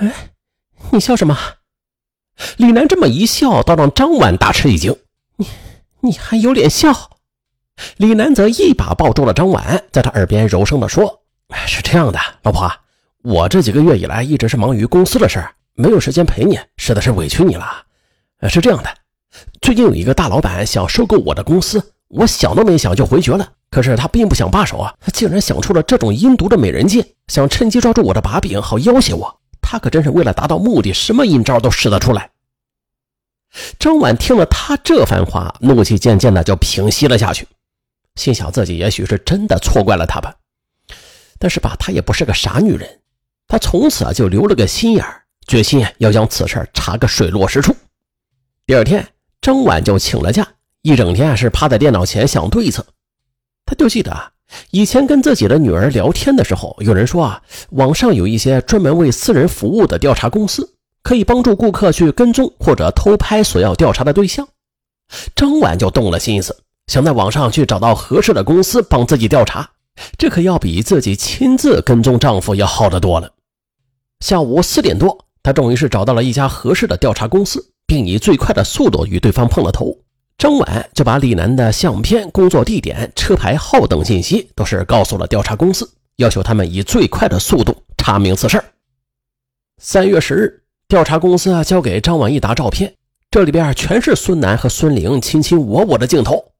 哎，你笑什么？李楠这么一笑，倒让张婉大吃一惊。你你还有脸笑？李楠则一把抱住了张婉，在他耳边柔声地说：“是这样的，老婆，我这几个月以来一直是忙于公司的事儿，没有时间陪你，实在是委屈你了。是这样的，最近有一个大老板想收购我的公司，我想都没想就回绝了。可是他并不想罢手啊，他竟然想出了这种阴毒的美人计，想趁机抓住我的把柄，好要挟我。他可真是为了达到目的，什么阴招都使得出来。”张婉听了他这番话，怒气渐渐的就平息了下去。心想自己也许是真的错怪了他吧，但是吧，她也不是个傻女人，她从此啊就留了个心眼，决心要将此事查个水落石出。第二天，张婉就请了假，一整天是趴在电脑前想对策。他就记得以前跟自己的女儿聊天的时候，有人说啊，网上有一些专门为私人服务的调查公司，可以帮助顾客去跟踪或者偷拍所要调查的对象。张婉就动了心思。想在网上去找到合适的公司帮自己调查，这可要比自己亲自跟踪丈夫要好得多了。下午四点多，她终于是找到了一家合适的调查公司，并以最快的速度与对方碰了头。张婉就把李楠的相片、工作地点、车牌号等信息都是告诉了调查公司，要求他们以最快的速度查明此事。三月十日，调查公司啊交给张婉一沓照片，这里边全是孙楠和孙玲卿卿我我的镜头。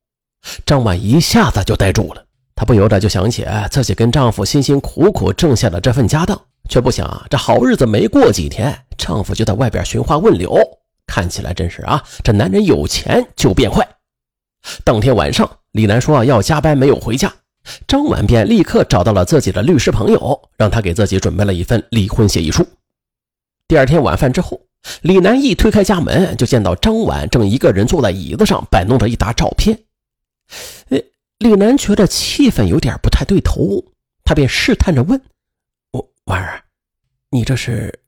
张婉一下子就呆住了，她不由得就想起自己跟丈夫辛辛苦苦挣下的这份家当，却不想啊这好日子没过几天，丈夫就在外边寻花问柳，看起来真是啊，这男人有钱就变坏。当天晚上，李楠说要加班，没有回家，张婉便立刻找到了自己的律师朋友，让他给自己准备了一份离婚协议书。第二天晚饭之后，李楠一推开家门，就见到张婉正一个人坐在椅子上摆弄着一沓照片。哎，李楠觉得气氛有点不太对头，他便试探着问：“我婉儿，你这是？”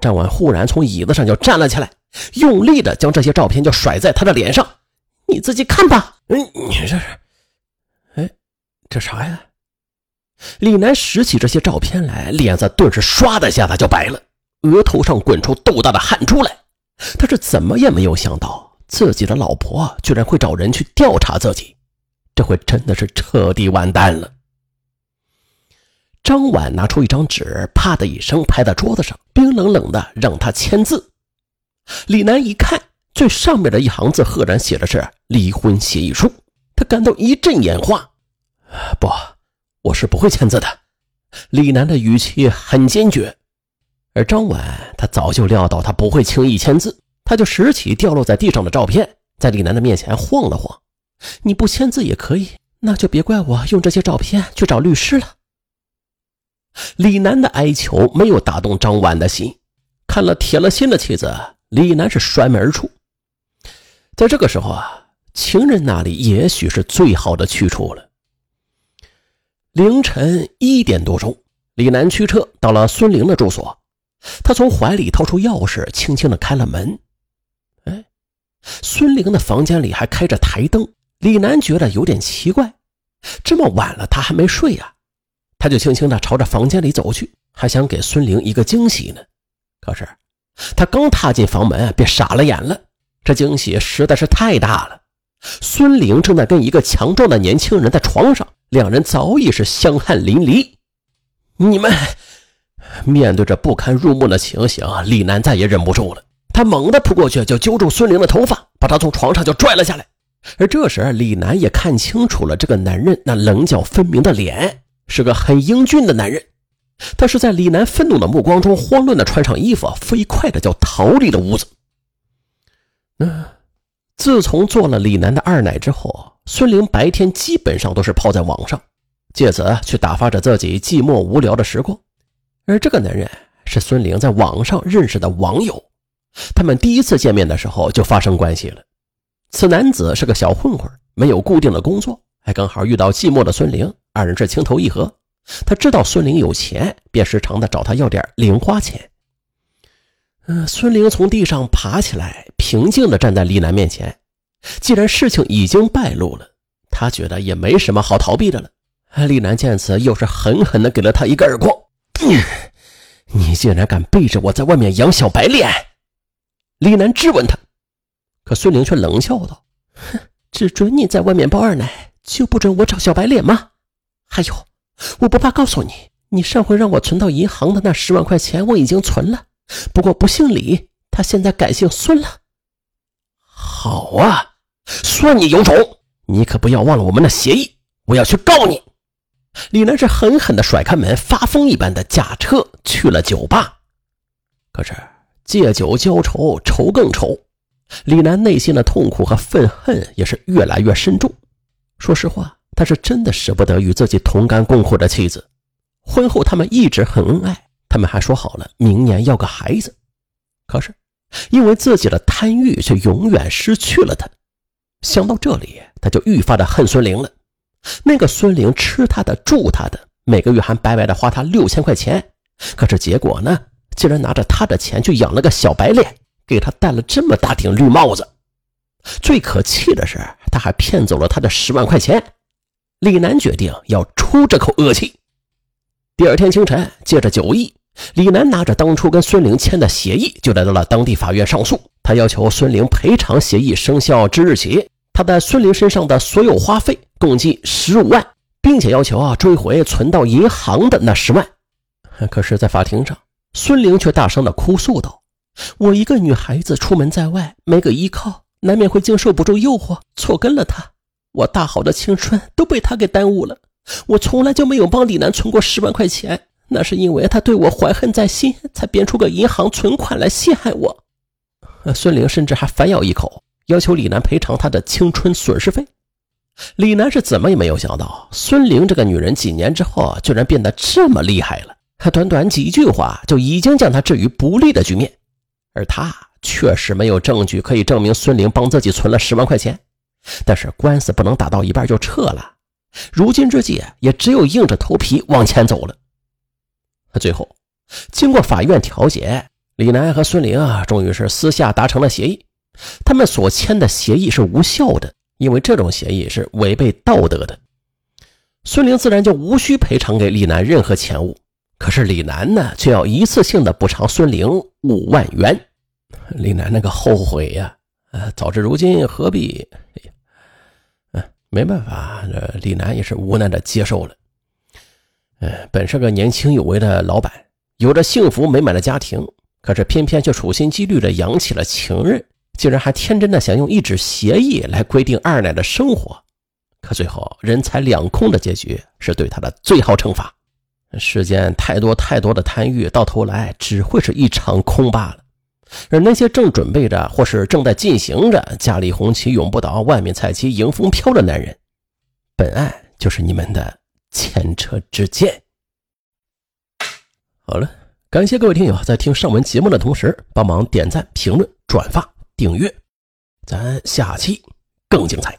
张婉忽然从椅子上就站了起来，用力的将这些照片就甩在他的脸上：“你自己看吧。”“嗯，你这是？哎，这啥呀？”李楠拾起这些照片来，脸色顿时唰的一下子就白了，额头上滚出豆大的汗珠来。他是怎么也没有想到。自己的老婆居然会找人去调查自己，这回真的是彻底完蛋了。张婉拿出一张纸，啪的一声拍在桌子上，冰冷冷的让他签字。李楠一看，最上面的一行字赫然写的是离婚协议书，他感到一阵眼花。不，我是不会签字的。李楠的语气很坚决，而张婉他早就料到他不会轻易签字。他就拾起掉落在地上的照片，在李楠的面前晃了晃。你不签字也可以，那就别怪我用这些照片去找律师了。李楠的哀求没有打动张婉的心，看了铁了心的妻子，李楠是摔门而出。在这个时候啊，情人那里也许是最好的去处了。凌晨一点多钟，李楠驱车到了孙玲的住所，他从怀里掏出钥匙，轻轻的开了门。哎孙玲的房间里还开着台灯，李楠觉得有点奇怪，这么晚了他还没睡呀，他就轻轻的朝着房间里走去，还想给孙玲一个惊喜呢。可是他刚踏进房门，便傻了眼了，这惊喜实在是太大了。孙玲正在跟一个强壮的年轻人在床上，两人早已是香汗淋漓。你们面对着不堪入目的情形，李楠再也忍不住了。他猛地扑过去，就揪住孙玲的头发，把她从床上就拽了下来。而这时，李楠也看清楚了这个男人那棱角分明的脸，是个很英俊的男人。他是在李楠愤怒的目光中，慌乱的穿上衣服，飞快的就逃离了屋子。嗯，自从做了李楠的二奶之后，孙玲白天基本上都是泡在网上，借此去打发着自己寂寞无聊的时光。而这个男人是孙玲在网上认识的网友。他们第一次见面的时候就发生关系了。此男子是个小混混，没有固定的工作，还刚好遇到寂寞的孙玲，二人是情投意合。他知道孙玲有钱，便时常的找他要点零花钱。嗯，孙玲从地上爬起来，平静的站在李楠面前。既然事情已经败露了，他觉得也没什么好逃避的了。李楠见此，又是狠狠的给了他一个耳光。你竟然敢背着我在外面养小白脸！李楠质问他，可孙玲却冷笑道：“哼，只准你在外面包二奶，就不准我找小白脸吗？还有，我不怕告诉你，你上回让我存到银行的那十万块钱，我已经存了。不过不姓李，他现在改姓孙了。好啊，算你有种！你可不要忘了我们的协议，我要去告你！”李楠是狠狠地甩开门，发疯一般的驾车去了酒吧。可是借酒浇愁，愁更愁。李楠内心的痛苦和愤恨也是越来越深重。说实话，他是真的舍不得与自己同甘共苦的妻子。婚后他们一直很恩爱，他们还说好了明年要个孩子。可是因为自己的贪欲，却永远失去了他。想到这里，他就愈发的恨孙玲了。那个孙玲吃他的住他的，每个月还白白的花他六千块钱，可是结果呢，竟然拿着他的钱去养了个小白脸，给他戴了这么大顶绿帽子。最可气的是，他还骗走了他的十万块钱。李楠决定要出这口恶气。第二天清晨，借着酒意，李楠拿着当初跟孙玲签的协议，就来到了当地法院上诉。他要求孙玲赔偿协议生效之日起。他在孙玲身上的所有花费共计十五万，并且要求啊追回存到银行的那十万。可是，在法庭上，孙玲却大声的哭诉道：“我一个女孩子出门在外，没个依靠，难免会经受不住诱惑，错跟了他。我大好的青春都被他给耽误了。我从来就没有帮李楠存过十万块钱，那是因为他对我怀恨在心，才编出个银行存款来陷害我。”孙玲甚至还反咬一口。要求李楠赔偿他的青春损失费。李楠是怎么也没有想到，孙玲这个女人几年之后居然变得这么厉害了。她短短几句话就已经将他置于不利的局面，而他确实没有证据可以证明孙玲帮自己存了十万块钱。但是官司不能打到一半就撤了，如今之计也只有硬着头皮往前走了。最后，经过法院调解，李楠和孙玲啊，终于是私下达成了协议。他们所签的协议是无效的，因为这种协议是违背道德的。孙玲自然就无需赔偿给李楠任何钱物，可是李楠呢，却要一次性的补偿孙玲五万元。李楠那个后悔呀，呃，早知如今何必？没办法，这李楠也是无奈的接受了。呃，本是个年轻有为的老板，有着幸福美满的家庭，可是偏偏却处心积虑的养起了情人。竟然还天真的想用一纸协议来规定二奶的生活，可最后人财两空的结局是对他的最好惩罚。世间太多太多的贪欲，到头来只会是一场空罢了。而那些正准备着或是正在进行着“家里红旗永不倒，外面彩旗迎风飘”的男人，本案就是你们的前车之鉴。好了，感谢各位听友在听上文节目的同时，帮忙点赞、评论、转发。订阅，咱下期更精彩。